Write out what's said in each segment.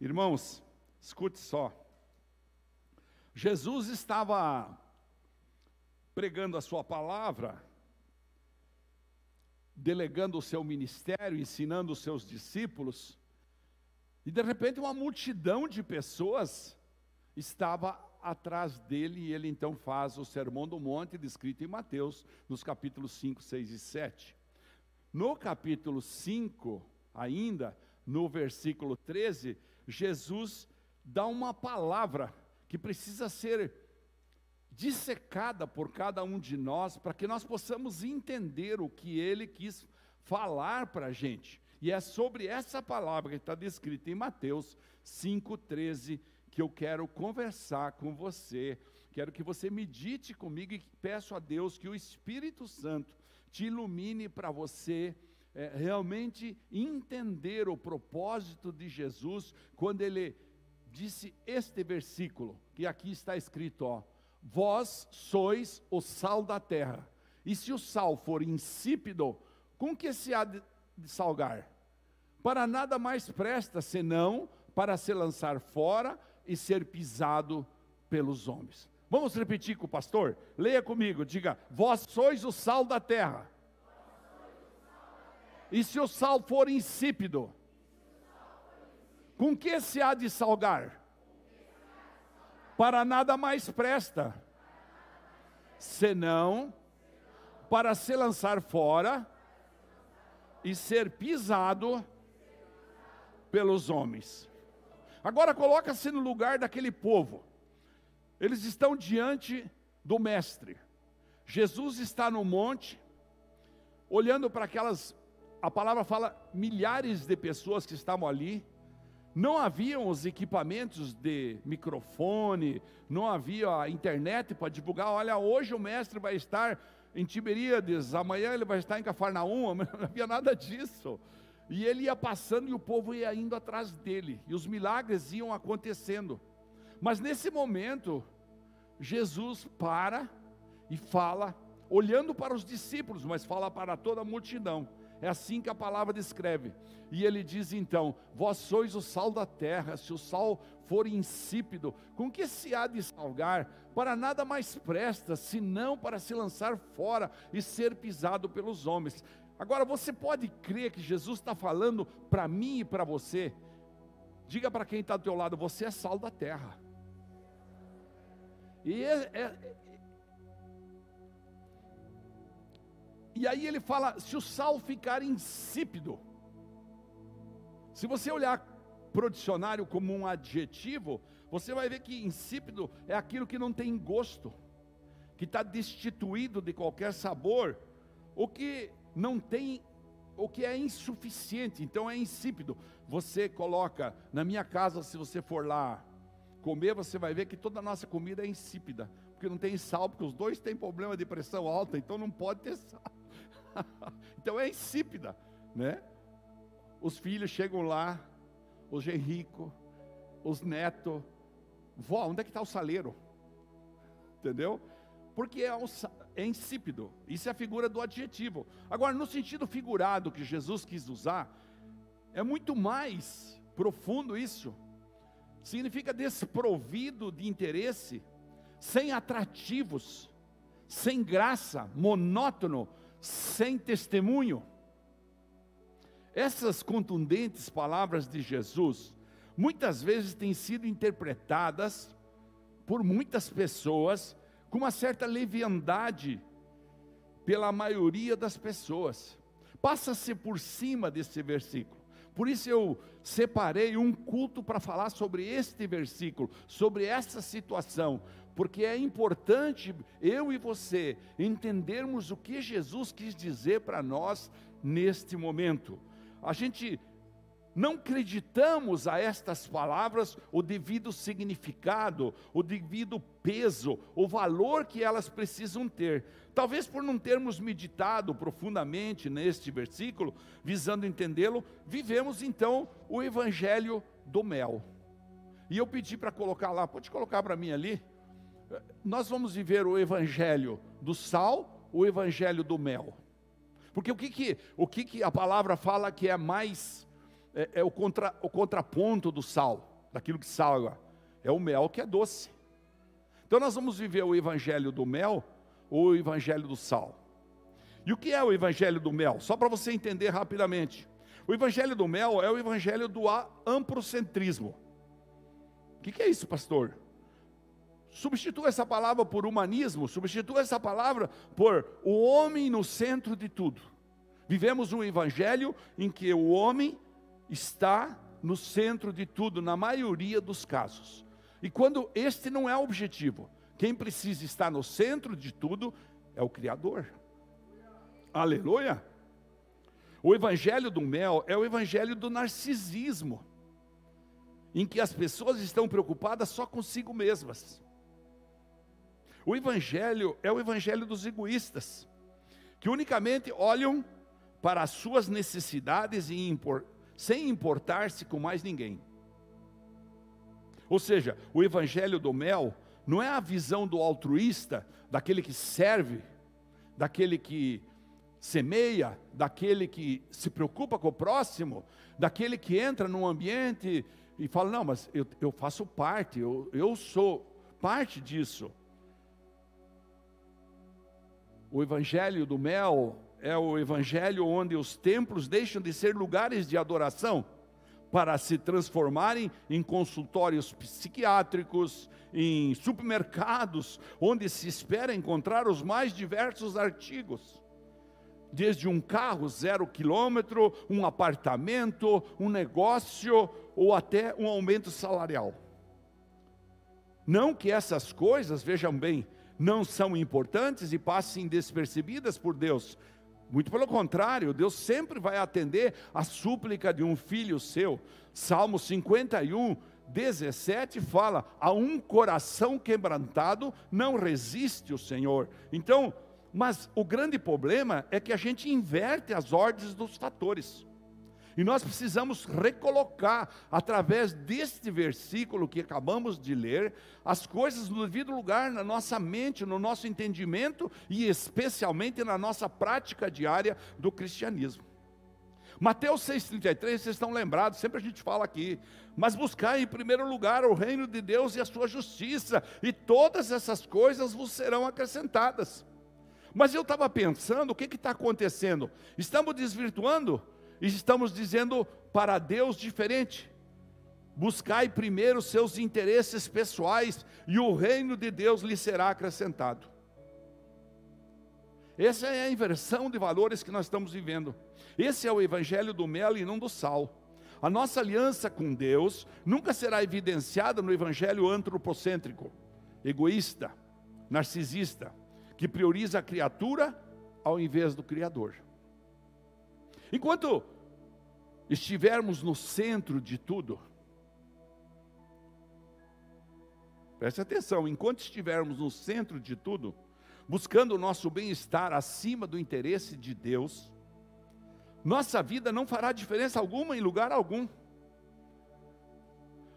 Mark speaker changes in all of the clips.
Speaker 1: Irmãos, escute só. Jesus estava pregando a sua palavra, delegando o seu ministério, ensinando os seus discípulos, e de repente uma multidão de pessoas estava atrás dele, e ele então faz o Sermão do Monte, descrito em Mateus, nos capítulos 5, 6 e 7. No capítulo 5, ainda, no versículo 13, Jesus dá uma palavra que precisa ser dissecada por cada um de nós, para que nós possamos entender o que ele quis falar para a gente. E é sobre essa palavra que está descrita em Mateus 5,13 que eu quero conversar com você. Quero que você medite comigo e peço a Deus que o Espírito Santo te ilumine para você é, realmente entender o propósito de Jesus quando ele disse este versículo, que aqui está escrito, ó, vós sois o sal da terra. E se o sal for insípido, com que se há de salgar? Para nada mais presta senão para se lançar fora e ser pisado pelos homens. Vamos repetir com o pastor? Leia comigo, diga: Vós sois o sal da terra. E se o sal for insípido, com que se há de salgar? Para nada mais presta, senão para se lançar fora e ser pisado pelos homens. Agora coloca-se no lugar daquele povo. Eles estão diante do mestre. Jesus está no monte, olhando para aquelas, a palavra fala, milhares de pessoas que estavam ali. Não haviam os equipamentos de microfone, não havia a internet para divulgar. Olha, hoje o mestre vai estar em Tiberíades, amanhã ele vai estar em Cafarnaum, não havia nada disso. E ele ia passando e o povo ia indo atrás dele, e os milagres iam acontecendo. Mas nesse momento, Jesus para e fala, olhando para os discípulos, mas fala para toda a multidão. É assim que a palavra descreve. E ele diz então: Vós sois o sal da terra, se o sal for insípido, com que se há de salgar? Para nada mais presta, senão para se lançar fora e ser pisado pelos homens. Agora, você pode crer que Jesus está falando para mim e para você? Diga para quem está do teu lado, você é sal da terra. E, e aí ele fala: se o sal ficar insípido, se você olhar para o dicionário como um adjetivo, você vai ver que insípido é aquilo que não tem gosto, que está destituído de qualquer sabor, o que não tem o que é insuficiente, então é insípido. Você coloca na minha casa, se você for lá comer, você vai ver que toda a nossa comida é insípida, porque não tem sal, porque os dois têm problema de pressão alta, então não pode ter sal. então é insípida, né? Os filhos chegam lá, os genrico, os netos, vó, onde é que está o saleiro? Entendeu? Porque é um, é insípido. Isso é a figura do adjetivo. Agora, no sentido figurado que Jesus quis usar, é muito mais profundo isso. Significa desprovido de interesse, sem atrativos, sem graça, monótono, sem testemunho. Essas contundentes palavras de Jesus, muitas vezes têm sido interpretadas por muitas pessoas com uma certa leviandade pela maioria das pessoas. Passa-se por cima desse versículo. Por isso eu separei um culto para falar sobre este versículo, sobre essa situação, porque é importante eu e você entendermos o que Jesus quis dizer para nós neste momento. A gente não acreditamos a estas palavras o devido significado, o devido peso, o valor que elas precisam ter. Talvez por não termos meditado profundamente neste versículo, visando entendê-lo, vivemos então o evangelho do mel. E eu pedi para colocar lá, pode colocar para mim ali. Nós vamos viver o evangelho do sal, o evangelho do mel. Porque o que que, o que, que a palavra fala que é mais é, é o, contra, o contraponto do sal, daquilo que salga. É o mel que é doce. Então nós vamos viver o evangelho do mel ou o evangelho do sal. E o que é o evangelho do mel? Só para você entender rapidamente. O evangelho do mel é o evangelho do amprocentrismo. O que, que é isso, pastor? Substitua essa palavra por humanismo, substitua essa palavra por o homem no centro de tudo. Vivemos um evangelho em que o homem está no centro de tudo, na maioria dos casos. E quando este não é o objetivo, quem precisa estar no centro de tudo é o Criador. Aleluia! O evangelho do mel é o evangelho do narcisismo, em que as pessoas estão preocupadas só consigo mesmas. O evangelho é o evangelho dos egoístas, que unicamente olham para as suas necessidades impor, sem importar-se com mais ninguém. Ou seja, o evangelho do mel não é a visão do altruísta, daquele que serve, daquele que semeia, daquele que se preocupa com o próximo, daquele que entra num ambiente e fala: Não, mas eu, eu faço parte, eu, eu sou parte disso. O evangelho do mel é o evangelho onde os templos deixam de ser lugares de adoração para se transformarem em consultórios psiquiátricos, em supermercados, onde se espera encontrar os mais diversos artigos desde um carro zero quilômetro, um apartamento, um negócio ou até um aumento salarial. Não que essas coisas, vejam bem, não são importantes e passem despercebidas por Deus. Muito pelo contrário, Deus sempre vai atender a súplica de um filho seu. Salmo 51, 17 fala: A um coração quebrantado não resiste o Senhor. Então, mas o grande problema é que a gente inverte as ordens dos fatores. E nós precisamos recolocar, através deste versículo que acabamos de ler, as coisas no devido lugar na nossa mente, no nosso entendimento e especialmente na nossa prática diária do cristianismo. Mateus 6,33, vocês estão lembrados, sempre a gente fala aqui. Mas buscar em primeiro lugar o reino de Deus e a sua justiça, e todas essas coisas vos serão acrescentadas. Mas eu estava pensando, o que está acontecendo? Estamos desvirtuando? Estamos dizendo para Deus diferente. Buscai primeiro seus interesses pessoais, e o reino de Deus lhe será acrescentado. Essa é a inversão de valores que nós estamos vivendo. Esse é o evangelho do mel e não do sal. A nossa aliança com Deus nunca será evidenciada no evangelho antropocêntrico, egoísta, narcisista que prioriza a criatura ao invés do Criador. Enquanto estivermos no centro de tudo, preste atenção, enquanto estivermos no centro de tudo, buscando o nosso bem-estar acima do interesse de Deus, nossa vida não fará diferença alguma em lugar algum.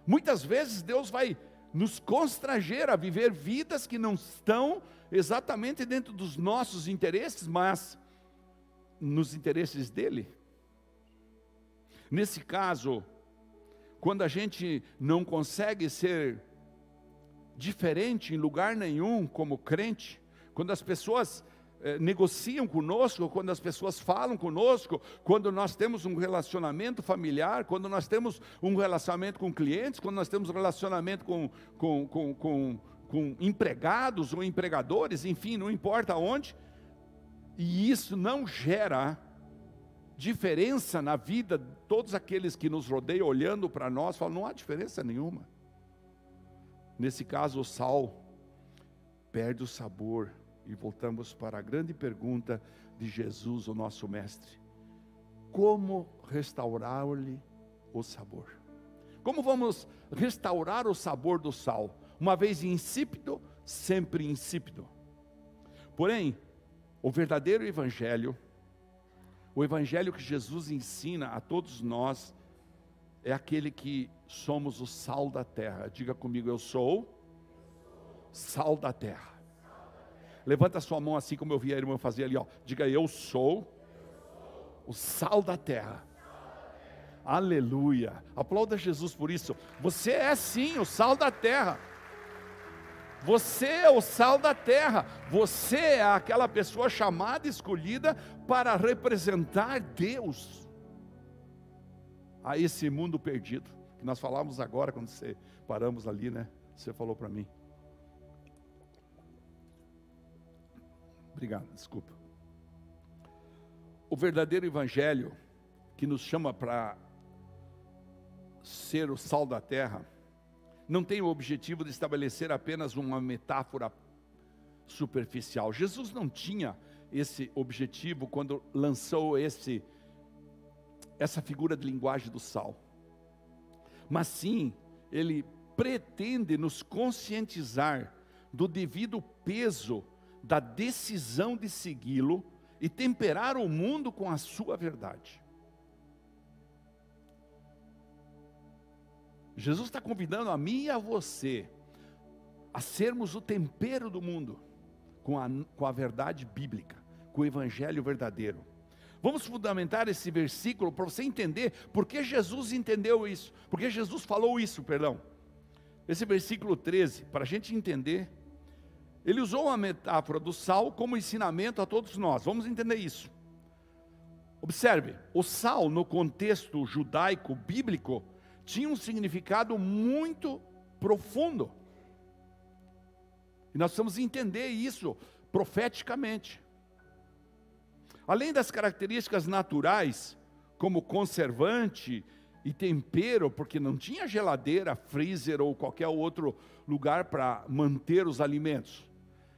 Speaker 1: Muitas vezes Deus vai nos constranger a viver vidas que não estão exatamente dentro dos nossos interesses, mas nos interesses dele. Nesse caso, quando a gente não consegue ser diferente em lugar nenhum como crente, quando as pessoas eh, negociam conosco, quando as pessoas falam conosco, quando nós temos um relacionamento familiar, quando nós temos um relacionamento com clientes, quando nós temos um relacionamento com, com, com, com, com empregados ou empregadores, enfim, não importa onde, e isso não gera diferença na vida de todos aqueles que nos rodeiam, olhando para nós, falam, não há diferença nenhuma. Nesse caso, o sal perde o sabor e voltamos para a grande pergunta de Jesus, o nosso Mestre: como restaurar-lhe o sabor? Como vamos restaurar o sabor do sal? Uma vez insípido, sempre insípido. Porém, o verdadeiro Evangelho, o Evangelho que Jesus ensina a todos nós, é aquele que somos o sal da terra. Diga comigo, eu sou sal da terra. Levanta sua mão assim como eu vi a irmã fazer ali, ó. Diga, eu sou o sal da terra. Aleluia. Aplauda Jesus por isso. Você é sim o sal da terra. Você é o sal da terra. Você é aquela pessoa chamada, escolhida para representar Deus a esse mundo perdido. Que nós falamos agora quando você paramos ali, né? Você falou para mim. Obrigado, desculpa. O verdadeiro evangelho que nos chama para ser o sal da terra não tem o objetivo de estabelecer apenas uma metáfora superficial. Jesus não tinha esse objetivo quando lançou esse essa figura de linguagem do sal. Mas sim, ele pretende nos conscientizar do devido peso da decisão de segui-lo e temperar o mundo com a sua verdade. Jesus está convidando a mim e a você a sermos o tempero do mundo com a, com a verdade bíblica, com o evangelho verdadeiro. Vamos fundamentar esse versículo para você entender por que Jesus entendeu isso, porque Jesus falou isso, perdão. Esse versículo 13, para a gente entender, ele usou a metáfora do sal como ensinamento a todos nós. Vamos entender isso. Observe, o sal no contexto judaico bíblico tinha um significado muito profundo. E nós precisamos entender isso profeticamente. Além das características naturais, como conservante e tempero, porque não tinha geladeira, freezer ou qualquer outro lugar para manter os alimentos.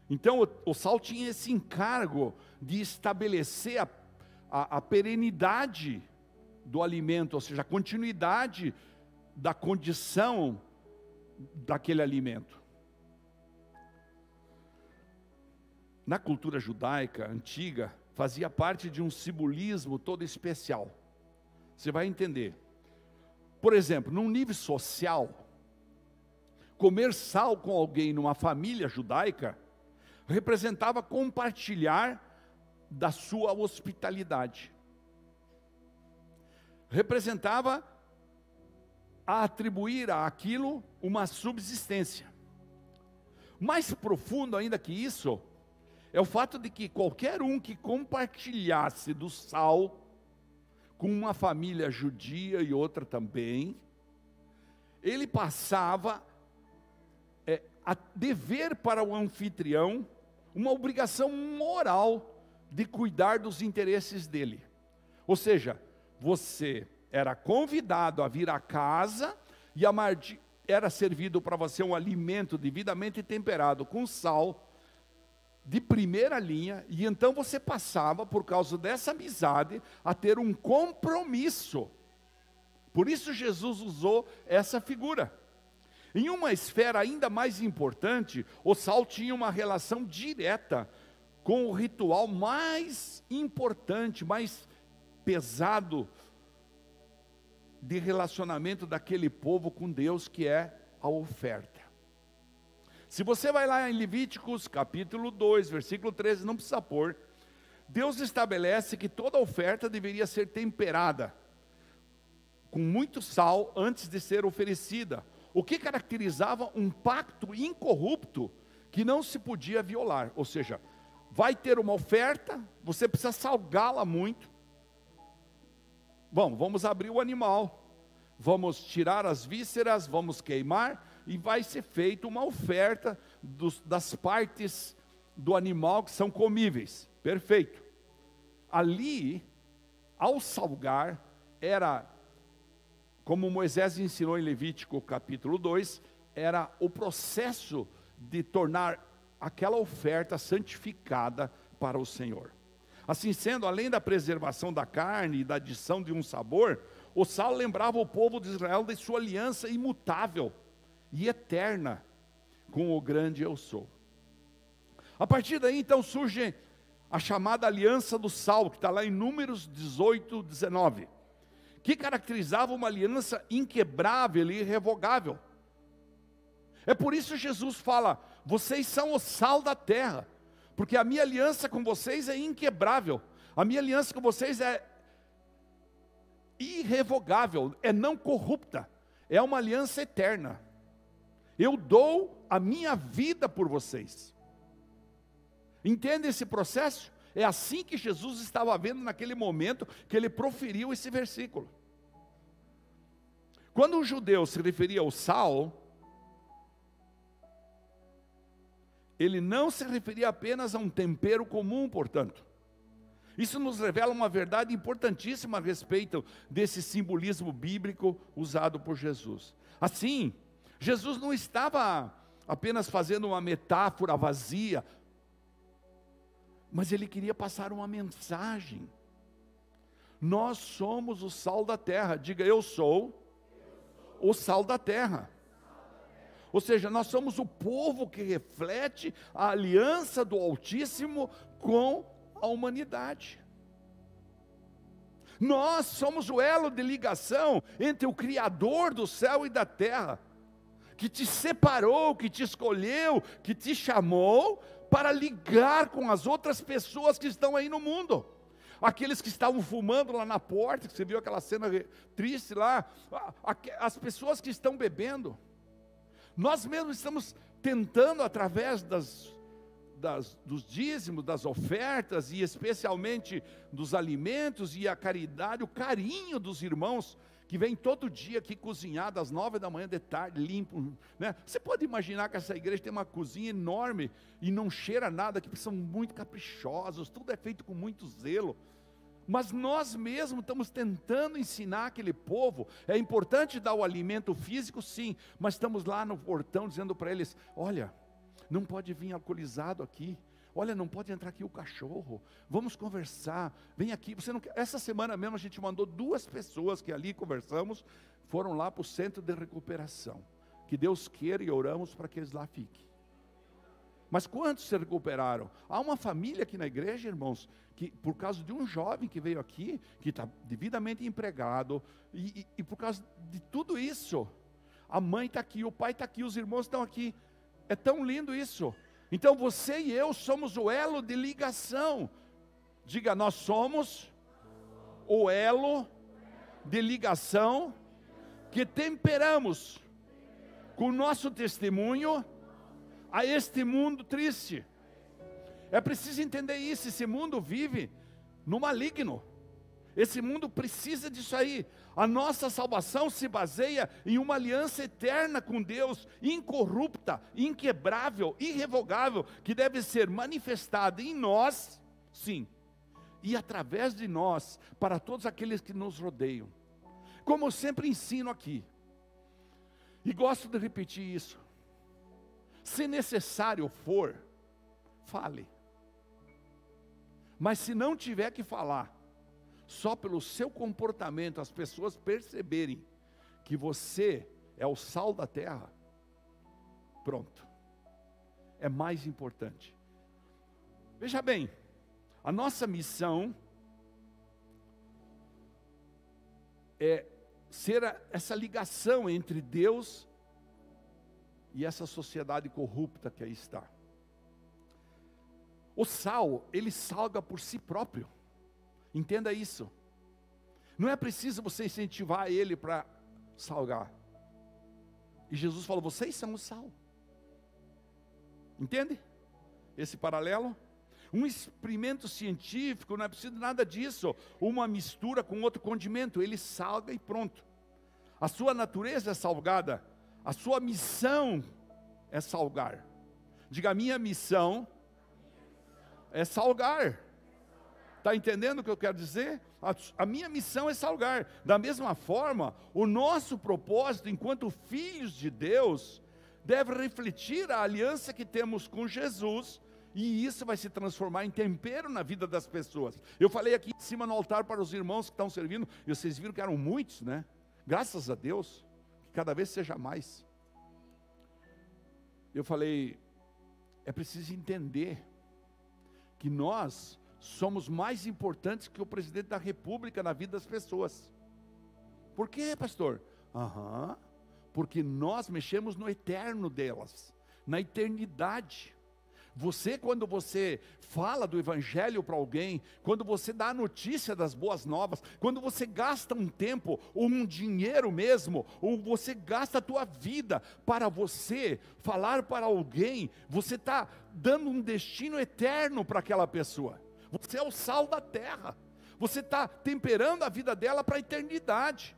Speaker 1: Então o, o, sal tinha esse encargo de estabelecer a, a, a perenidade do alimento, ou seja, a continuidade da condição daquele alimento. Na cultura judaica antiga, fazia parte de um simbolismo todo especial. Você vai entender. Por exemplo, num nível social, comer sal com alguém numa família judaica representava compartilhar da sua hospitalidade. Representava a atribuir àquilo uma subsistência. Mais profundo ainda que isso, é o fato de que qualquer um que compartilhasse do sal com uma família judia e outra também, ele passava é, a dever para o anfitrião uma obrigação moral de cuidar dos interesses dele. Ou seja, você era convidado a vir à casa e a era servido para você um alimento devidamente temperado com sal de primeira linha, e então você passava, por causa dessa amizade, a ter um compromisso. Por isso Jesus usou essa figura. Em uma esfera ainda mais importante, o sal tinha uma relação direta com o ritual mais importante, mais pesado de relacionamento daquele povo com Deus, que é a oferta. Se você vai lá em Levíticos capítulo 2, versículo 13, não precisa pôr. Deus estabelece que toda oferta deveria ser temperada com muito sal antes de ser oferecida, o que caracterizava um pacto incorrupto que não se podia violar. Ou seja, vai ter uma oferta, você precisa salgá-la muito. Bom, vamos abrir o animal, vamos tirar as vísceras, vamos queimar, e vai ser feita uma oferta dos, das partes do animal que são comíveis. Perfeito. Ali, ao salgar, era, como Moisés ensinou em Levítico capítulo 2, era o processo de tornar aquela oferta santificada para o Senhor. Assim sendo, além da preservação da carne e da adição de um sabor, o sal lembrava o povo de Israel de sua aliança imutável e eterna com o grande eu sou. A partir daí então surge a chamada aliança do sal, que está lá em Números 18, 19, que caracterizava uma aliança inquebrável e irrevogável. É por isso Jesus fala: vocês são o sal da terra, porque a minha aliança com vocês é inquebrável, a minha aliança com vocês é irrevogável, é não corrupta, é uma aliança eterna. Eu dou a minha vida por vocês. Entende esse processo? É assim que Jesus estava vendo naquele momento que ele proferiu esse versículo. Quando o judeu se referia ao sal, ele não se referia apenas a um tempero comum, portanto. Isso nos revela uma verdade importantíssima a respeito desse simbolismo bíblico usado por Jesus. Assim, Jesus não estava apenas fazendo uma metáfora vazia, mas ele queria passar uma mensagem. Nós somos o sal da terra. Diga, eu sou o sal da terra. Ou seja, nós somos o povo que reflete a aliança do Altíssimo com a humanidade. Nós somos o elo de ligação entre o Criador do céu e da terra, que te separou, que te escolheu, que te chamou para ligar com as outras pessoas que estão aí no mundo. Aqueles que estavam fumando lá na porta, que você viu aquela cena triste lá, as pessoas que estão bebendo. Nós mesmos estamos tentando, através das, das, dos dízimos, das ofertas, e especialmente dos alimentos e a caridade, o carinho dos irmãos, que vem todo dia aqui cozinhar das nove da manhã de tarde, limpo. Né? Você pode imaginar que essa igreja tem uma cozinha enorme e não cheira nada, que são muito caprichosos, tudo é feito com muito zelo. Mas nós mesmos estamos tentando ensinar aquele povo. É importante dar o alimento físico, sim, mas estamos lá no portão dizendo para eles: olha, não pode vir alcoolizado aqui, Olha, não pode entrar aqui o cachorro. Vamos conversar. Vem aqui. Você não. Essa semana mesmo a gente mandou duas pessoas que ali conversamos, foram lá para o centro de recuperação. Que Deus queira e oramos para que eles lá fiquem. Mas quantos se recuperaram? Há uma família aqui na igreja, irmãos, que por causa de um jovem que veio aqui, que está devidamente empregado, e, e, e por causa de tudo isso, a mãe está aqui, o pai está aqui, os irmãos estão aqui. É tão lindo isso. Então você e eu somos o elo de ligação. Diga, nós somos o elo de ligação que temperamos com o nosso testemunho a este mundo triste. É preciso entender isso. Esse mundo vive no maligno. Esse mundo precisa disso aí. A nossa salvação se baseia em uma aliança eterna com Deus, incorrupta, inquebrável, irrevogável, que deve ser manifestada em nós, sim, e através de nós, para todos aqueles que nos rodeiam. Como eu sempre ensino aqui, e gosto de repetir isso: se necessário for, fale. Mas se não tiver que falar, só pelo seu comportamento as pessoas perceberem que você é o sal da terra, pronto. É mais importante. Veja bem, a nossa missão é ser essa ligação entre Deus e essa sociedade corrupta que aí está. O sal, ele salga por si próprio. Entenda isso. Não é preciso você incentivar ele para salgar. E Jesus falou: vocês são o sal. Entende? Esse paralelo? Um experimento científico não é preciso nada disso. Uma mistura com outro condimento, ele salga e pronto. A sua natureza é salgada, a sua missão é salgar. Diga, a minha missão é salgar. Está entendendo o que eu quero dizer? A, a, minha missão é salgar. Da mesma forma, o nosso propósito, enquanto filhos de Deus, deve refletir a aliança que temos com Jesus, e isso vai se transformar em tempero na vida das pessoas. Eu falei aqui em cima no altar para os irmãos que estão servindo, e vocês viram que eram muitos, né? Graças a Deus, que cada vez seja mais. Eu falei, é preciso entender que nós somos mais importantes que o presidente da república na vida das pessoas. Por quê, pastor? Aham, porque nós mexemos no eterno delas, na eternidade. Você, quando você fala do Evangelho para alguém, quando você dá a notícia das boas novas, quando você gasta um tempo, ou um dinheiro mesmo, ou você gasta a tua vida para você falar para alguém, você está dando um destino eterno para aquela pessoa. Você é o sal da terra. Você está temperando a vida dela para a eternidade.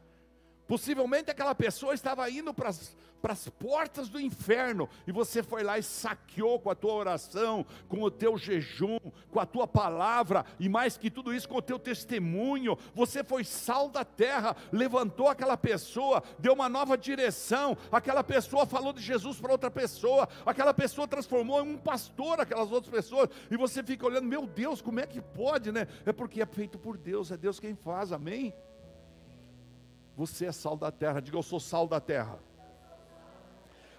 Speaker 1: Possivelmente aquela pessoa estava indo para as portas do inferno e você foi lá e saqueou com a tua oração, com o teu jejum, com a tua palavra e mais que tudo isso com o teu testemunho. Você foi sal da terra, levantou aquela pessoa, deu uma nova direção. Aquela pessoa falou de Jesus para outra pessoa, aquela pessoa transformou em um pastor aquelas outras pessoas e você fica olhando, meu Deus, como é que pode, né? É porque é feito por Deus, é Deus quem faz, amém? Você é sal da terra. Diga, eu sou sal da terra.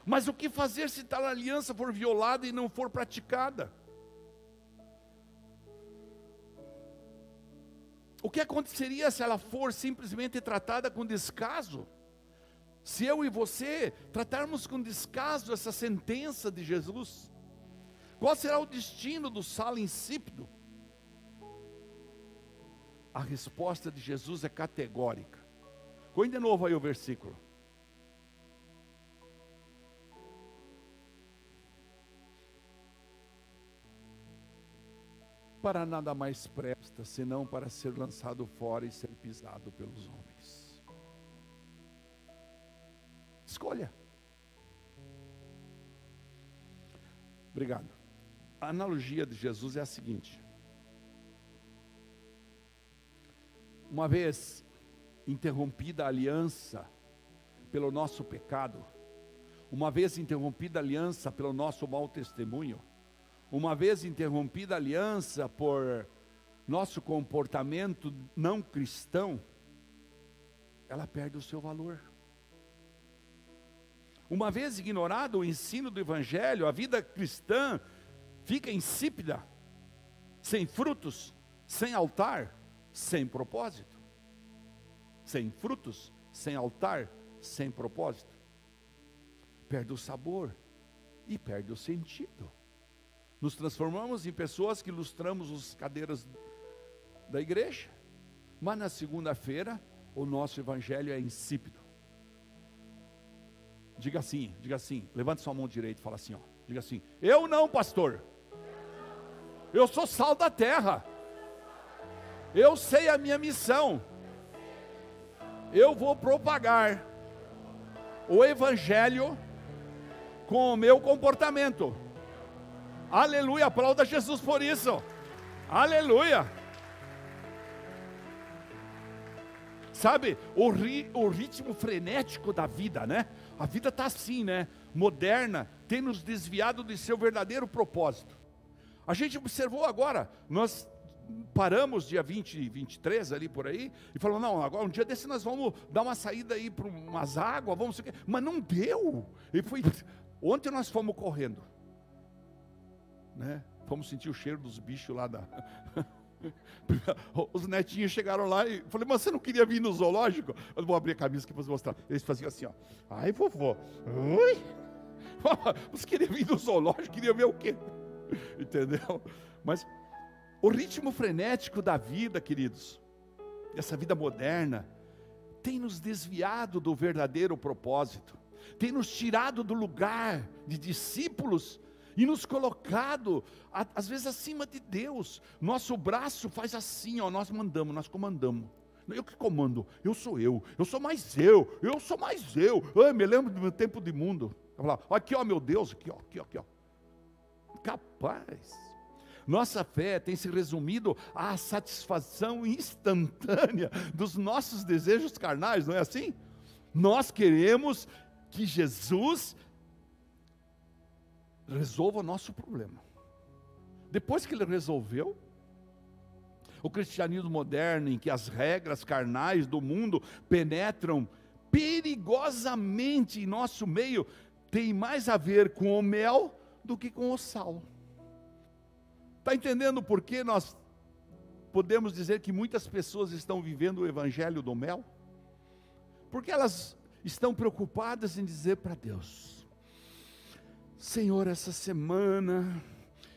Speaker 1: Mas o que fazer se tal aliança for violada e não for praticada? O que aconteceria se ela for simplesmente tratada com descaso? Se eu e você tratarmos com descaso essa sentença de Jesus, qual será o destino do sal insípido? A resposta de Jesus é categórica. Põe de novo aí o versículo. Para nada mais presta, senão para ser lançado fora e ser pisado pelos homens. Escolha. Obrigado. A analogia de Jesus é a seguinte: uma vez interrompida a aliança pelo nosso pecado, uma vez interrompida a aliança pelo nosso mau testemunho, uma vez interrompida a aliança por nosso comportamento não cristão, ela perde o seu valor. Uma vez ignorado o ensino do Evangelho, a vida cristã fica insípida, sem frutos, sem altar, sem propósito sem frutos, sem altar, sem propósito. Perde o sabor e perde o sentido. Nos transformamos em pessoas que ilustramos as cadeiras da igreja, mas na segunda-feira o nosso evangelho é insípido. Diga assim, diga assim, levante sua mão direita e fala assim, ó, diga assim: Eu não, pastor. Eu sou sal da terra. Eu sei a minha missão eu vou propagar o Evangelho com o meu comportamento. Aleluia, aplauda Jesus por isso. Aleluia. Sabe, o, ri, o ritmo frenético da vida, né? A vida está assim, né? Moderna, tem nos desviado de seu verdadeiro propósito. A gente observou agora, nós paramos dia 20, 23 ali por aí, e falou: não, agora um dia desse nós vamos dar uma saída aí para umas águas, vamos. Mas não deu. E foi. Ontem nós fomos correndo. Né? Fomos sentir o cheiro dos bichos lá da. Os netinhos chegaram lá e falei, mas você não queria vir no zoológico? Eu vou abrir a camisa aqui para mostrar. Eles faziam assim, ó. Ai, vovô. Ui. Você queria vir no zoológico? Queria ver o quê? Entendeu? Mas o ritmo frenético da vida, queridos, essa vida moderna, tem nos desviado do verdadeiro propósito, tem nos tirado do lugar de discípulos e nos colocado, às vezes, acima de Deus. Nosso braço faz assim, ó, nós mandamos, nós comandamos. Eu que comando, eu sou eu, eu sou mais eu, eu sou mais eu. Ai, me lembro do meu tempo de mundo. Aqui, ó, meu Deus, aqui, ó, aqui, ó, aqui, ó. Capaz. Nossa fé tem se resumido à satisfação instantânea dos nossos desejos carnais, não é assim? Nós queremos que Jesus resolva o nosso problema. Depois que ele resolveu, o cristianismo moderno, em que as regras carnais do mundo penetram perigosamente em nosso meio, tem mais a ver com o mel do que com o sal. Está entendendo por que nós podemos dizer que muitas pessoas estão vivendo o evangelho do mel? Porque elas estão preocupadas em dizer para Deus: Senhor, essa semana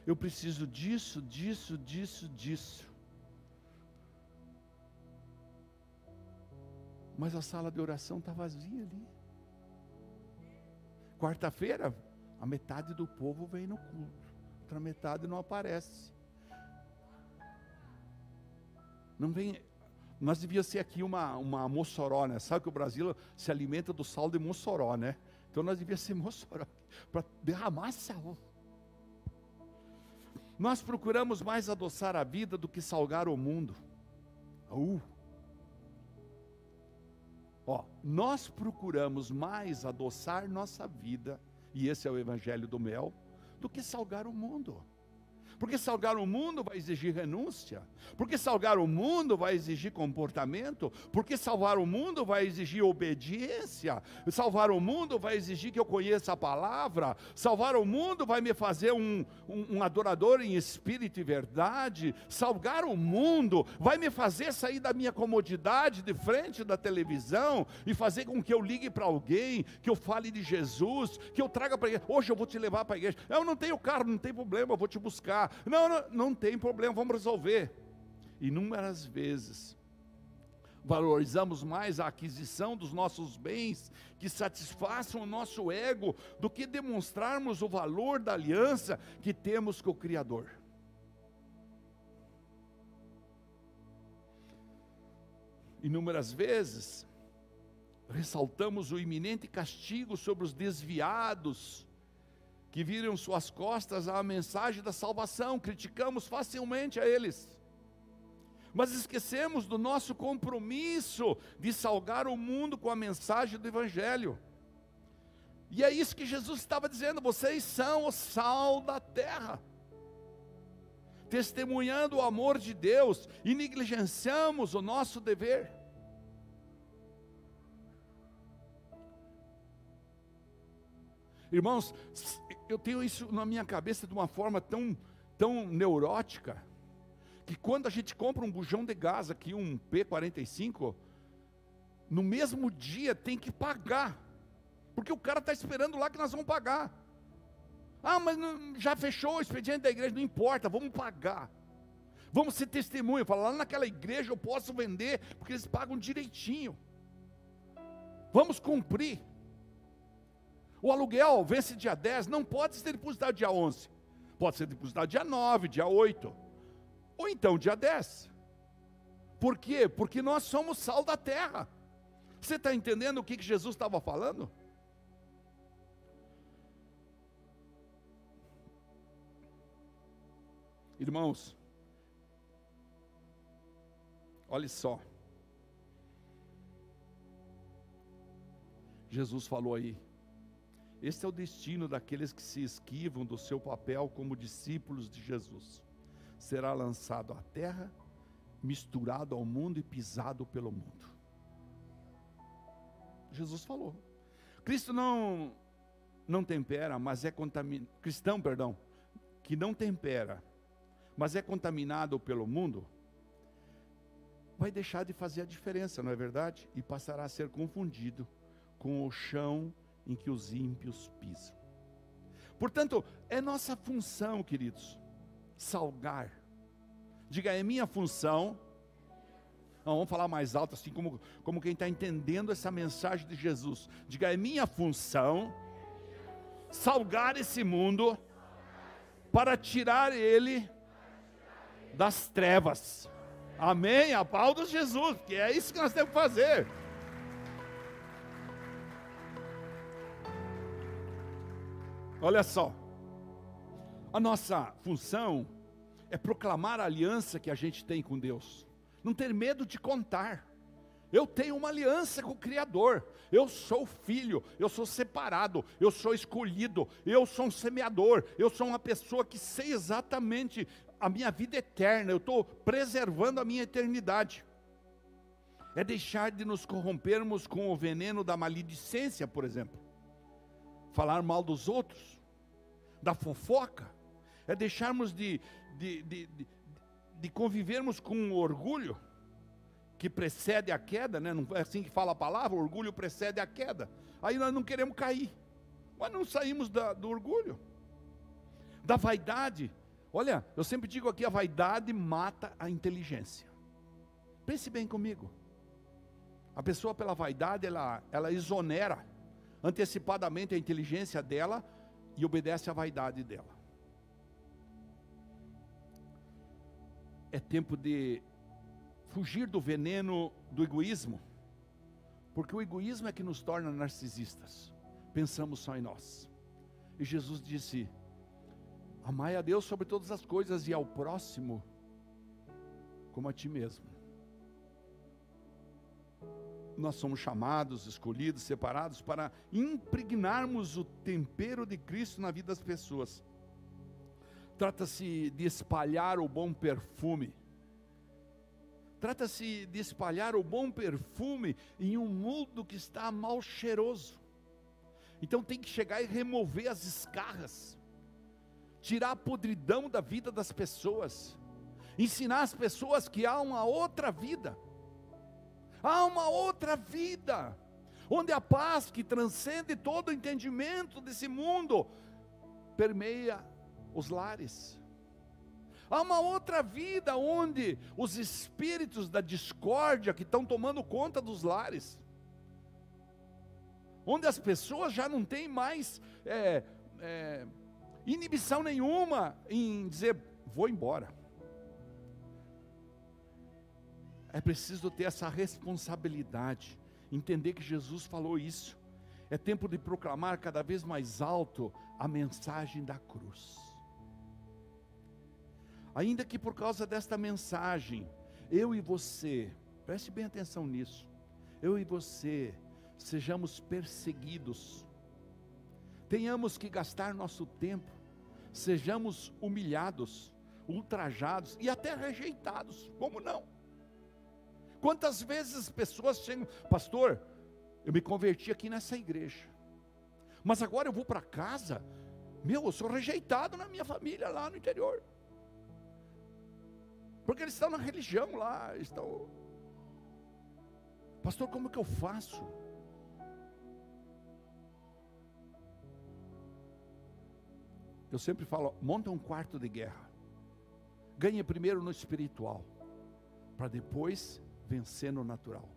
Speaker 1: eu preciso disso, disso, disso, disso. Mas a sala de oração está vazia ali. Quarta-feira, a metade do povo vem no culto, outra metade não aparece. Não vem. Nós devíamos ser aqui uma, uma Mossoró, né? Sabe que o Brasil se alimenta do sal de Mossoró, né? Então nós devíamos ser Mossoró para derramar sal. Nós procuramos mais adoçar a vida do que salgar o mundo. Uh. Ó, nós procuramos mais adoçar nossa vida, e esse é o evangelho do mel, do que salgar o mundo. Porque salgar o mundo vai exigir renúncia. Porque salgar o mundo vai exigir comportamento. Porque salvar o mundo vai exigir obediência. Salvar o mundo vai exigir que eu conheça a palavra. Salvar o mundo vai me fazer um, um, um adorador em espírito e verdade. Salvar o mundo vai me fazer sair da minha comodidade de frente da televisão e fazer com que eu ligue para alguém, que eu fale de Jesus, que eu traga para igreja. Hoje eu vou te levar para a igreja. Eu não tenho carro, não tem problema, eu vou te buscar. Não, não, não tem problema, vamos resolver. Inúmeras vezes valorizamos mais a aquisição dos nossos bens que satisfaçam o nosso ego do que demonstrarmos o valor da aliança que temos com o Criador. Inúmeras vezes ressaltamos o iminente castigo sobre os desviados que viram suas costas à mensagem da salvação, criticamos facilmente a eles. Mas esquecemos do nosso compromisso de salgar o mundo com a mensagem do Evangelho. E é isso que Jesus estava dizendo: vocês são o sal da terra. Testemunhando o amor de Deus e negligenciamos o nosso dever. Irmãos, eu tenho isso na minha cabeça de uma forma tão, tão neurótica, que quando a gente compra um bujão de gás aqui, um P45, no mesmo dia tem que pagar, porque o cara está esperando lá que nós vamos pagar. Ah, mas não, já fechou o expediente da igreja, não importa, vamos pagar. Vamos ser testemunha, falar lá naquela igreja eu posso vender, porque eles pagam direitinho. Vamos cumprir. O aluguel vence dia 10, não pode ser depositado dia 11. Pode ser depositado dia 9, dia 8. Ou então dia 10. Por quê? Porque nós somos sal da terra. Você está entendendo o que, que Jesus estava falando? Irmãos, olhe só. Jesus falou aí, este é o destino daqueles que se esquivam do seu papel como discípulos de Jesus. Será lançado à terra, misturado ao mundo e pisado pelo mundo. Jesus falou. Cristo não não tempera, mas é contaminado. Cristão, perdão, que não tempera, mas é contaminado pelo mundo, vai deixar de fazer a diferença, não é verdade? E passará a ser confundido com o chão em que os ímpios pisam. Portanto, é nossa função, queridos, salgar. Diga, é minha função. Não, vamos falar mais alto, assim como, como quem está entendendo essa mensagem de Jesus. Diga, é minha função salgar esse mundo para tirar ele das trevas. Amém? Aplauda Jesus, que é isso que nós temos que fazer. Olha só, a nossa função é proclamar a aliança que a gente tem com Deus, não ter medo de contar. Eu tenho uma aliança com o Criador. Eu sou filho, eu sou separado, eu sou escolhido, eu sou um semeador, eu sou uma pessoa que sei exatamente a minha vida eterna, eu estou preservando a minha eternidade. É deixar de nos corrompermos com o veneno da maledicência, por exemplo falar mal dos outros, da fofoca, é deixarmos de, de, de, de, de convivermos com o orgulho, que precede a queda, né? não é assim que fala a palavra, o orgulho precede a queda. Aí nós não queremos cair, mas não saímos da, do orgulho, da vaidade. Olha, eu sempre digo aqui: a vaidade mata a inteligência. Pense bem comigo. A pessoa, pela vaidade, ela, ela exonera antecipadamente a inteligência dela e obedece à vaidade dela. É tempo de fugir do veneno do egoísmo, porque o egoísmo é que nos torna narcisistas. Pensamos só em nós. E Jesus disse: Amai a Deus sobre todas as coisas e ao próximo como a ti mesmo. Nós somos chamados, escolhidos, separados para impregnarmos o tempero de Cristo na vida das pessoas. Trata-se de espalhar o bom perfume. Trata-se de espalhar o bom perfume em um mundo que está mal cheiroso. Então tem que chegar e remover as escarras, tirar a podridão da vida das pessoas, ensinar as pessoas que há uma outra vida, há uma outra vida, onde a paz que transcende todo o entendimento desse mundo permeia os lares. Há uma outra vida onde os espíritos da discórdia que estão tomando conta dos lares, onde as pessoas já não têm mais é, é, inibição nenhuma em dizer, vou embora. É preciso ter essa responsabilidade, entender que Jesus falou isso. É tempo de proclamar cada vez mais alto a mensagem da cruz. Ainda que por causa desta mensagem, eu e você, preste bem atenção nisso, eu e você sejamos perseguidos, tenhamos que gastar nosso tempo, sejamos humilhados, ultrajados e até rejeitados, como não? Quantas vezes pessoas chegam, pastor, eu me converti aqui nessa igreja, mas agora eu vou para casa, meu, eu sou rejeitado na minha família lá no interior, porque eles estão na religião lá, estão, pastor, como que eu faço? Eu sempre falo, monta um quarto de guerra. Ganhe primeiro no espiritual, para depois vencer no natural.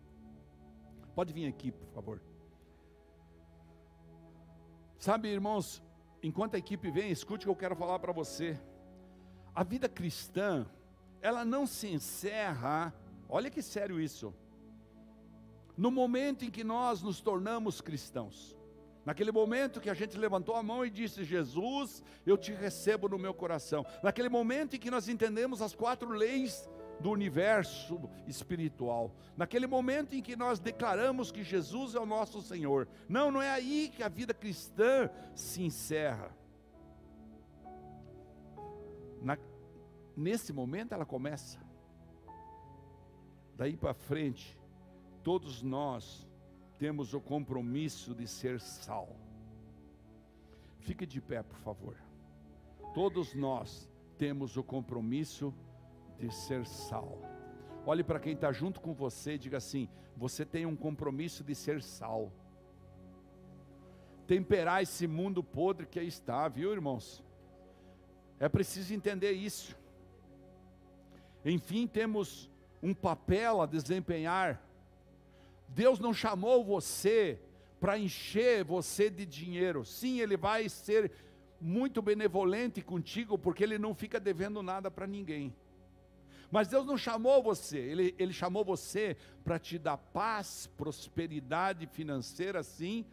Speaker 1: Pode vir aqui, por favor. Sabe, irmãos, enquanto a equipe vem, escute o que eu quero falar para você. A vida cristã, ela não se encerra, olha que sério isso, no momento em que nós nos tornamos cristãos. Naquele momento que a gente levantou a mão e disse: Jesus, eu te recebo no meu coração. Naquele momento em que nós entendemos as quatro leis do universo espiritual. Naquele momento em que nós declaramos que Jesus é o nosso Senhor. Não, não é aí que a vida cristã se encerra. Na, nesse momento ela começa. Daí para frente, todos nós temos o compromisso de ser sal. Fique de pé, por favor. Todos nós temos o compromisso de ser sal. Olhe para quem está junto com você e diga assim: você tem um compromisso de ser sal. Temperar esse mundo podre que aí está, viu, irmãos? É preciso entender isso. Enfim, temos um papel a desempenhar Deus não chamou você para encher você de dinheiro. Sim, Ele vai ser muito benevolente contigo, porque Ele não fica devendo nada para ninguém. Mas Deus não chamou você, Ele, Ele chamou você para te dar paz, prosperidade financeira, sim,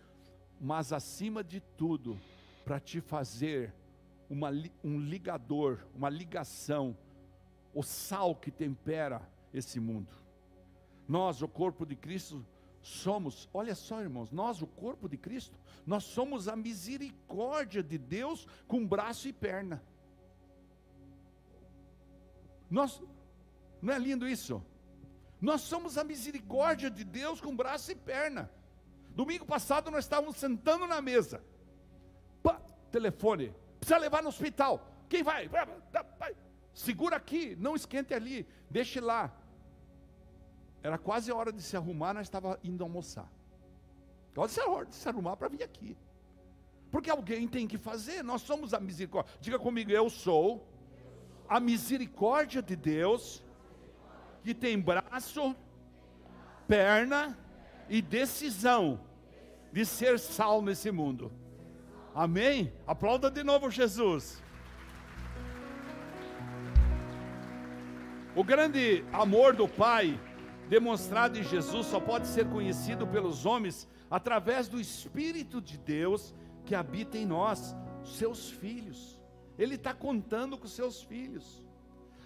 Speaker 1: mas acima de tudo, para te fazer uma, um ligador, uma ligação, o sal que tempera esse mundo. Nós, o corpo de Cristo, somos, olha só, irmãos, nós, o corpo de Cristo, nós somos a misericórdia de Deus com braço e perna. Nós, não é lindo isso? Nós somos a misericórdia de Deus com braço e perna. Domingo passado nós estávamos sentando na mesa. Pá, telefone. Precisa levar no hospital. Quem vai? Segura aqui, não esquente ali, deixe lá. Era quase a hora de se arrumar, nós estávamos indo almoçar. Ser a hora de se arrumar para vir aqui. Porque alguém tem que fazer, nós somos a misericórdia. Diga comigo, eu sou a misericórdia de Deus, que tem braço, perna e decisão de ser sal nesse mundo. Amém? Aplauda de novo Jesus. O grande amor do Pai demonstrado em Jesus só pode ser conhecido pelos homens através do Espírito de Deus que habita em nós, seus filhos. Ele está contando com seus filhos.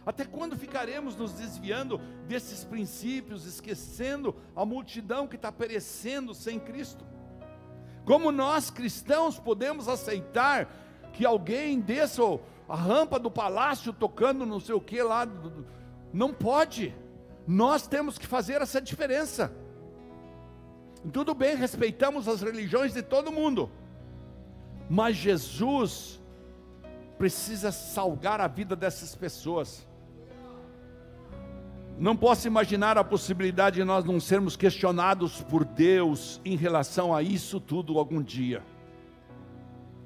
Speaker 1: Até quando ficaremos nos desviando desses princípios, esquecendo a multidão que está perecendo sem Cristo? Como nós cristãos podemos aceitar que alguém desça a rampa do palácio tocando não sei o que lá? Não pode. Nós temos que fazer essa diferença. Tudo bem, respeitamos as religiões de todo mundo, mas Jesus precisa salgar a vida dessas pessoas. Não posso imaginar a possibilidade de nós não sermos questionados por Deus em relação a isso tudo algum dia.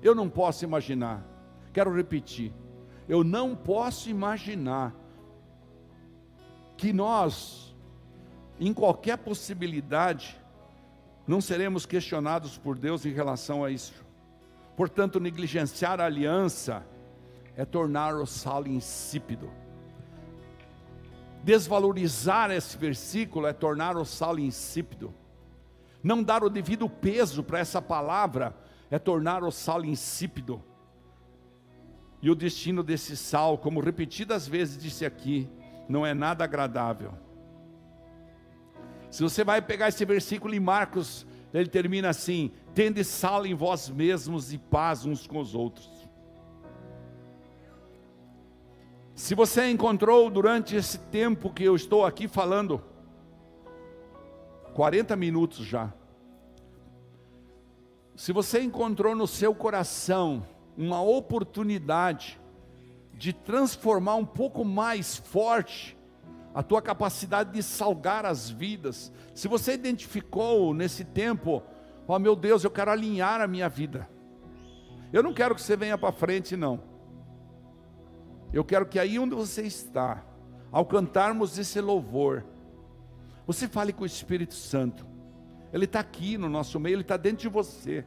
Speaker 1: Eu não posso imaginar. Quero repetir. Eu não posso imaginar que nós, em qualquer possibilidade, não seremos questionados por Deus em relação a isso. Portanto, negligenciar a aliança é tornar o sal insípido. Desvalorizar esse versículo é tornar o sal insípido. Não dar o devido peso para essa palavra é tornar o sal insípido. E o destino desse sal, como repetidas vezes disse aqui, não é nada agradável. Se você vai pegar esse versículo em Marcos, ele termina assim: tende sal em vós mesmos e paz uns com os outros. Se você encontrou durante esse tempo que eu estou aqui falando, 40 minutos já, se você encontrou no seu coração uma oportunidade de transformar um pouco mais forte a tua capacidade de salgar as vidas. Se você identificou nesse tempo, ó oh, meu Deus, eu quero alinhar a minha vida. Eu não quero que você venha para frente, não. Eu quero que aí onde você está, ao cantarmos esse louvor, você fale com o Espírito Santo. Ele está aqui no nosso meio, ele está dentro de você.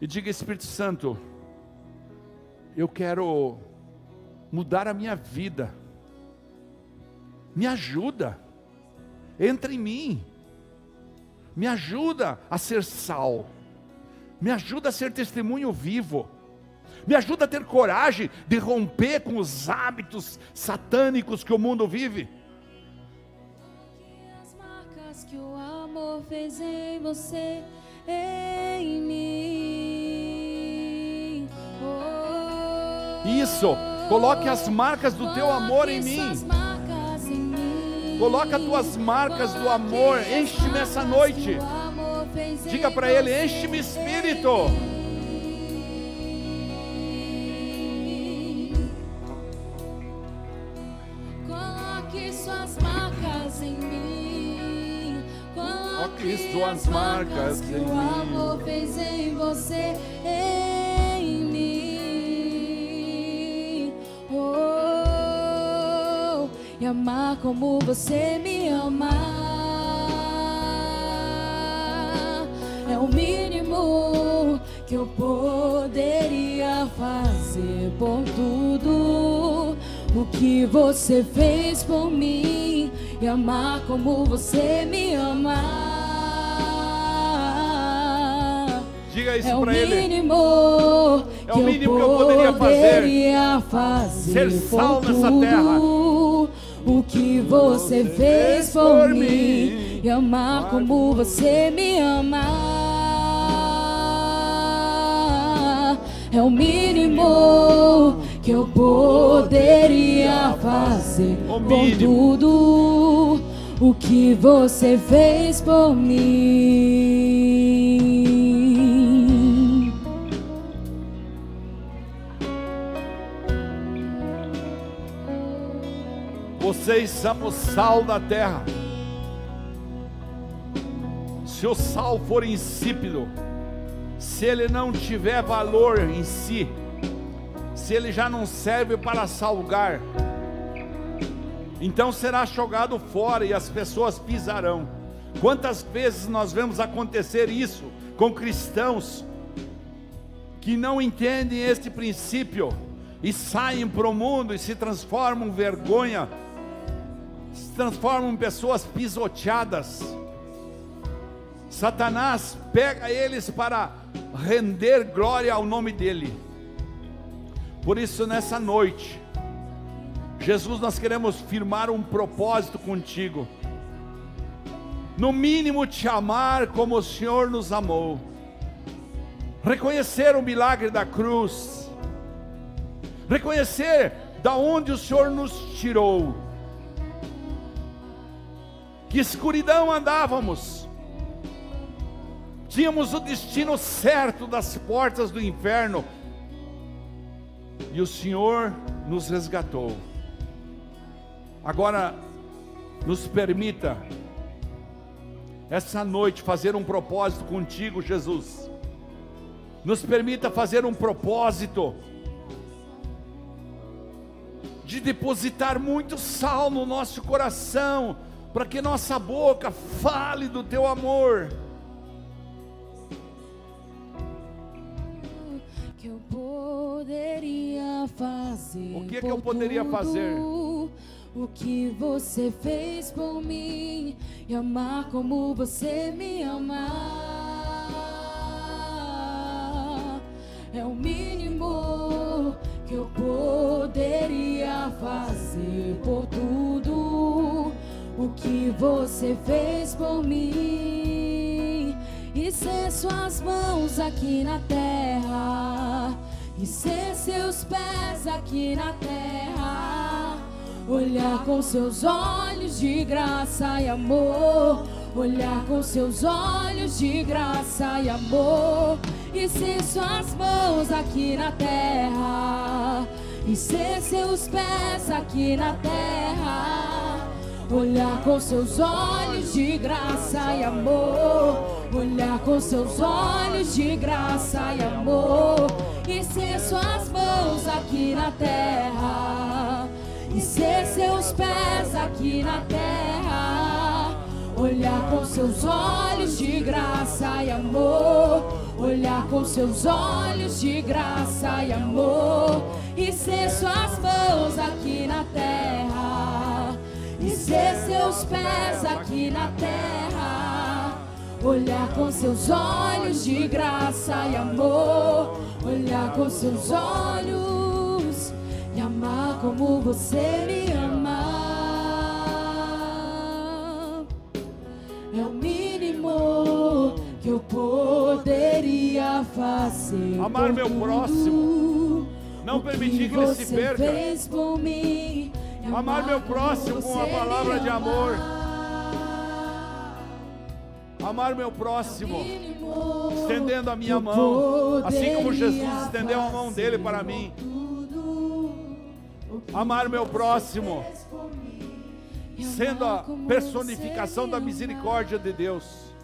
Speaker 1: E diga, Espírito Santo, eu quero mudar a minha vida. Me ajuda, entra em mim, me ajuda a ser sal, me ajuda a ser testemunho vivo, me ajuda a ter coragem de romper com os hábitos satânicos que o mundo vive.
Speaker 2: As marcas que o amor fez em você, em mim.
Speaker 1: Oh. Isso Coloque as marcas do teu amor em mim. Coloca as tuas marcas do amor. Enche-me essa noite. Diga para ele: enche-me espírito.
Speaker 2: Coloque suas marcas em mim.
Speaker 1: O
Speaker 2: amor fez em você. e amar como você me ama. É o mínimo que eu poderia fazer por tudo o que você fez por mim e amar como você me ama.
Speaker 1: Diga isso
Speaker 2: é
Speaker 1: para ele. É o mínimo que eu poderia fazer.
Speaker 2: fazer
Speaker 1: ser sal nessa terra
Speaker 2: o que você fez por mim e amar como você me ama. É o mínimo que eu poderia fazer por tudo o que você fez por mim.
Speaker 1: Vocês são o sal da terra. Se o sal for insípido, se ele não tiver valor em si, se ele já não serve para salgar, então será jogado fora e as pessoas pisarão. Quantas vezes nós vemos acontecer isso com cristãos que não entendem este princípio e saem para o mundo e se transformam vergonha, se transformam em pessoas pisoteadas. Satanás pega eles para render glória ao nome dele. Por isso, nessa noite, Jesus, nós queremos firmar um propósito contigo. No mínimo, te amar como o Senhor nos amou. Reconhecer o milagre da cruz. Reconhecer da onde o Senhor nos tirou. Que escuridão andávamos. Tínhamos o destino certo das portas do inferno. E o Senhor nos resgatou. Agora, nos permita, essa noite, fazer um propósito contigo, Jesus. Nos permita fazer um propósito de depositar muito sal no nosso coração, para que nossa boca fale do teu amor.
Speaker 2: Que eu poderia fazer.
Speaker 1: O que, é que eu poderia fazer?
Speaker 2: o que você fez por mim e amar como você me ama. É o mínimo que eu poderia fazer por que você fez por mim e ser suas mãos aqui na terra e ser seus pés aqui na terra Olhar com seus olhos de graça e amor. Olhar com seus olhos de graça e amor. E ser suas mãos aqui na terra. E ser seus pés aqui na terra. Olhar com seus olhos de graça e amor. Olhar com seus olhos de graça e amor. E ser suas mãos aqui na terra e ser seus pés aqui na terra. Olhar com seus olhos de graça e amor. Olhar com seus olhos de graça e amor. E ser suas mãos aqui na terra. Ser seus pés aqui na terra. Olhar com seus olhos de graça e amor. Olhar com seus olhos e amar como você me ama. É o mínimo que eu poderia fazer.
Speaker 1: Amar meu próximo. Não permitir que ele se perca.
Speaker 2: Mim,
Speaker 1: amar meu próximo com a palavra de amor. Amar meu próximo, estendendo a minha mão, assim como Jesus estendeu a mão dele para mim. amar meu próximo, sendo a personificação da misericórdia de Deus,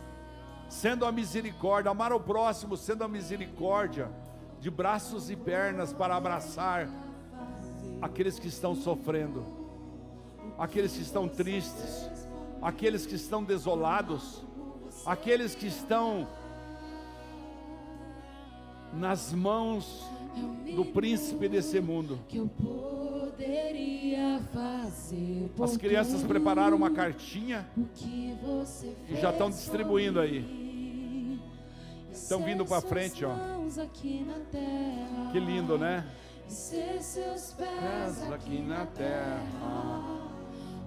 Speaker 1: sendo a misericórdia, amar o próximo, sendo a misericórdia, de braços e pernas para abraçar aqueles que estão sofrendo, aqueles que estão tristes, aqueles que estão desolados, aqueles que estão nas mãos do príncipe desse mundo. As crianças prepararam uma cartinha e já estão distribuindo aí. Estão vindo para frente, ó. Que lindo, né? Pés aqui na terra.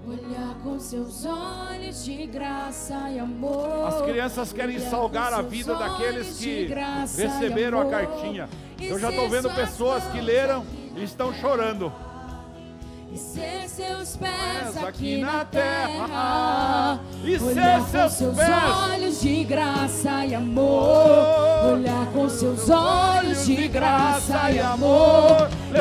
Speaker 2: Olhar com seus olhos de graça e amor.
Speaker 1: As crianças querem salgar a vida daqueles que receberam a cartinha. Eu já estou vendo pessoas que leram e estão chorando.
Speaker 2: E ser seus pés aqui na terra, e ser seus, seus olhos de graça e amor, olhar com seus olhos de graça e amor,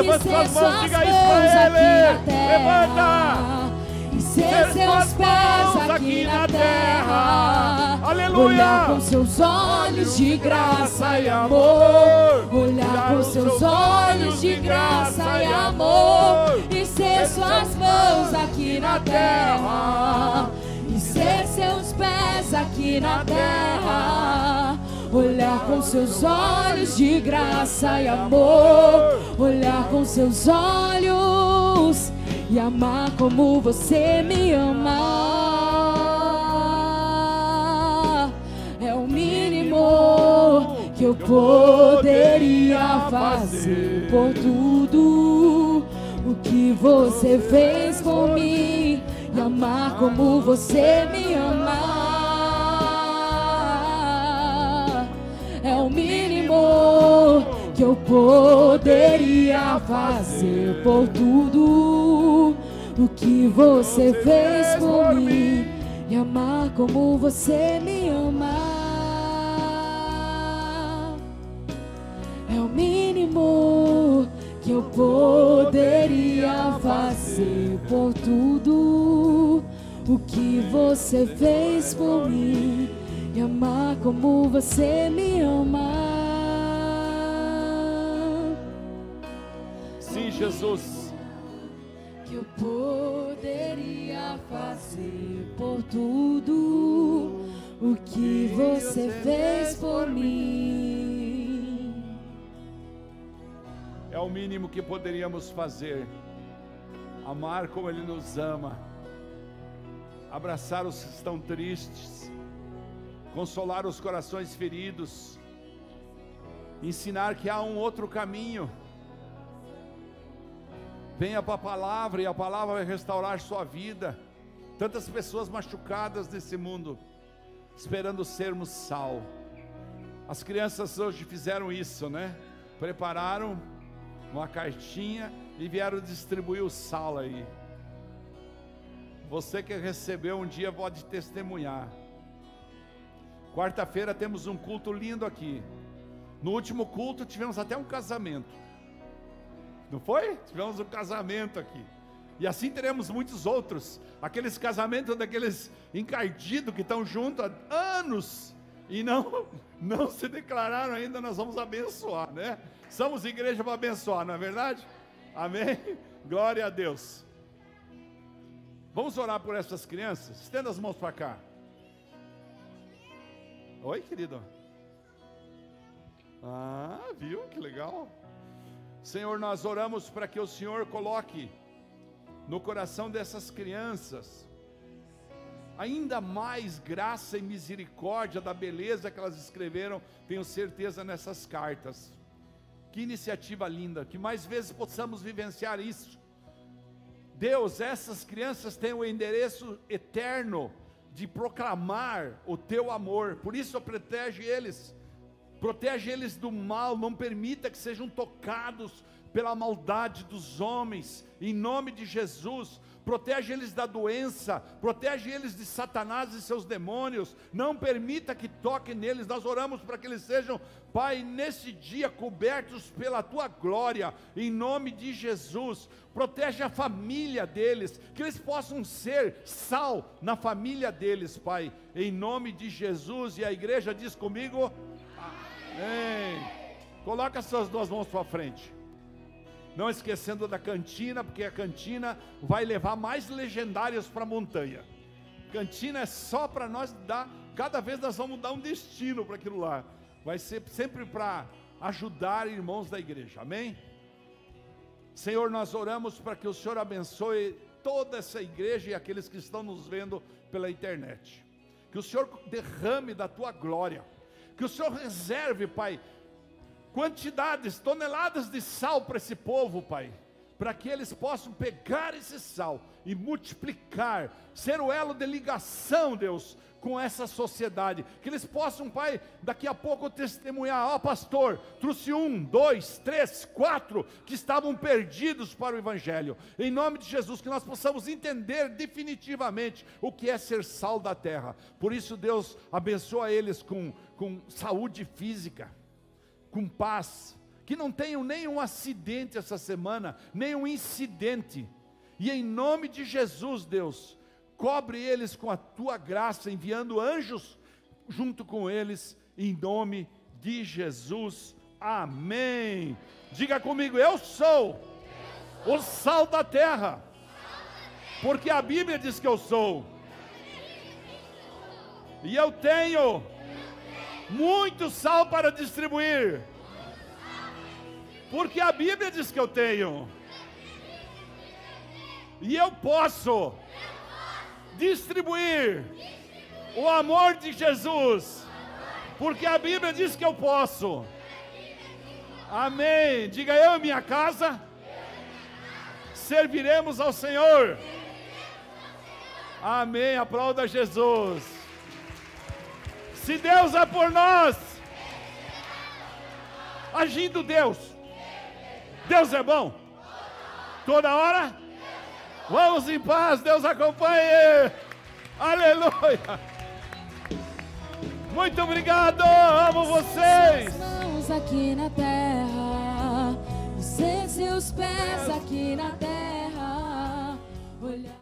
Speaker 1: levanta suas mãos, diga isso para ele, levanta.
Speaker 2: e ser seus pés aqui na terra. Aleluia! Olhar com seus olhos de graça e amor. Olhar com seus olhos de graça ser suas mãos aqui na terra. e ser seus pés aqui na terra. Olhar com seus olhos de graça e amor, olhar com seus olhos e amar como você me ama. É o mínimo que eu poderia fazer por tudo o que você fez por mim e amar como você me ama. É o mínimo que eu poderia fazer por tudo o que você fez por mim e amar como você me ama. É o mínimo que eu poderia fazer por tudo o que você fez por mim e amar como você me ama.
Speaker 1: Sim, Jesus.
Speaker 2: Que eu poderia fazer por tudo o que você fez por mim.
Speaker 1: É o mínimo que poderíamos fazer. Amar como Ele nos ama. Abraçar os que estão tristes. Consolar os corações feridos. Ensinar que há um outro caminho. Venha para a palavra e a palavra vai restaurar sua vida. Tantas pessoas machucadas nesse mundo, esperando sermos sal. As crianças hoje fizeram isso, né? Prepararam uma cartinha e vieram distribuir o sal aí. Você que recebeu um dia pode testemunhar. Quarta-feira temos um culto lindo aqui. No último culto tivemos até um casamento. Não foi? Tivemos um casamento aqui. E assim teremos muitos outros. Aqueles casamentos daqueles encardidos que estão juntos há anos e não, não se declararam ainda, nós vamos abençoar, né? Somos igreja para abençoar, não é verdade? Amém? Glória a Deus. Vamos orar por essas crianças? Estenda as mãos para cá. Oi, querido. Ah, viu? Que legal. Senhor, nós oramos para que o Senhor coloque no coração dessas crianças ainda mais graça e misericórdia da beleza que elas escreveram, tenho certeza nessas cartas. Que iniciativa linda, que mais vezes possamos vivenciar isso. Deus, essas crianças têm o endereço eterno de proclamar o teu amor, por isso protege eles, protege eles do mal, não permita que sejam tocados pela maldade dos homens, em nome de Jesus, protege eles da doença, protege eles de Satanás e seus demônios, não permita que toque neles, nós oramos para que eles sejam, Pai, nesse dia cobertos pela tua glória, em nome de Jesus, protege a família deles, que eles possam ser sal na família deles, Pai, em nome de Jesus, e a igreja diz comigo, Amém. Coloca suas duas mãos para frente. Não esquecendo da cantina, porque a cantina vai levar mais legendários para a montanha. Cantina é só para nós dar, cada vez nós vamos dar um destino para aquilo lá. Vai ser sempre para ajudar irmãos da igreja. Amém? Senhor, nós oramos para que o Senhor abençoe toda essa igreja e aqueles que estão nos vendo pela internet. Que o Senhor derrame da tua glória. Que o Senhor reserve, Pai, quantidades, toneladas de sal para esse povo, Pai, para que eles possam pegar esse sal e multiplicar, ser o elo de ligação, Deus, com essa sociedade, que eles possam, Pai, daqui a pouco testemunhar, ó oh, pastor, trouxe um, dois, três, quatro, que estavam perdidos para o Evangelho, em nome de Jesus, que nós possamos entender definitivamente o que é ser sal da terra, por isso Deus abençoa eles com, com saúde física, com paz, que não tenham nenhum acidente essa semana, nenhum incidente. E em nome de Jesus, Deus, cobre eles com a tua graça, enviando anjos junto com eles, em nome de Jesus. Amém. Diga comigo, eu sou o sal da terra. Porque a Bíblia diz que eu sou. E eu tenho muito sal para distribuir. Porque a Bíblia diz que eu tenho. E eu posso distribuir o amor de Jesus. Porque a Bíblia diz que eu posso. Amém. Diga eu e minha casa serviremos ao Senhor. Amém. Aplauda Jesus. Se Deus é por nós, agindo Deus, Deus é bom. Toda hora, vamos em paz. Deus acompanhe. Aleluia. Muito obrigado. Amo vocês.
Speaker 2: Mãos aqui na terra, você seus pés aqui na terra. Olhar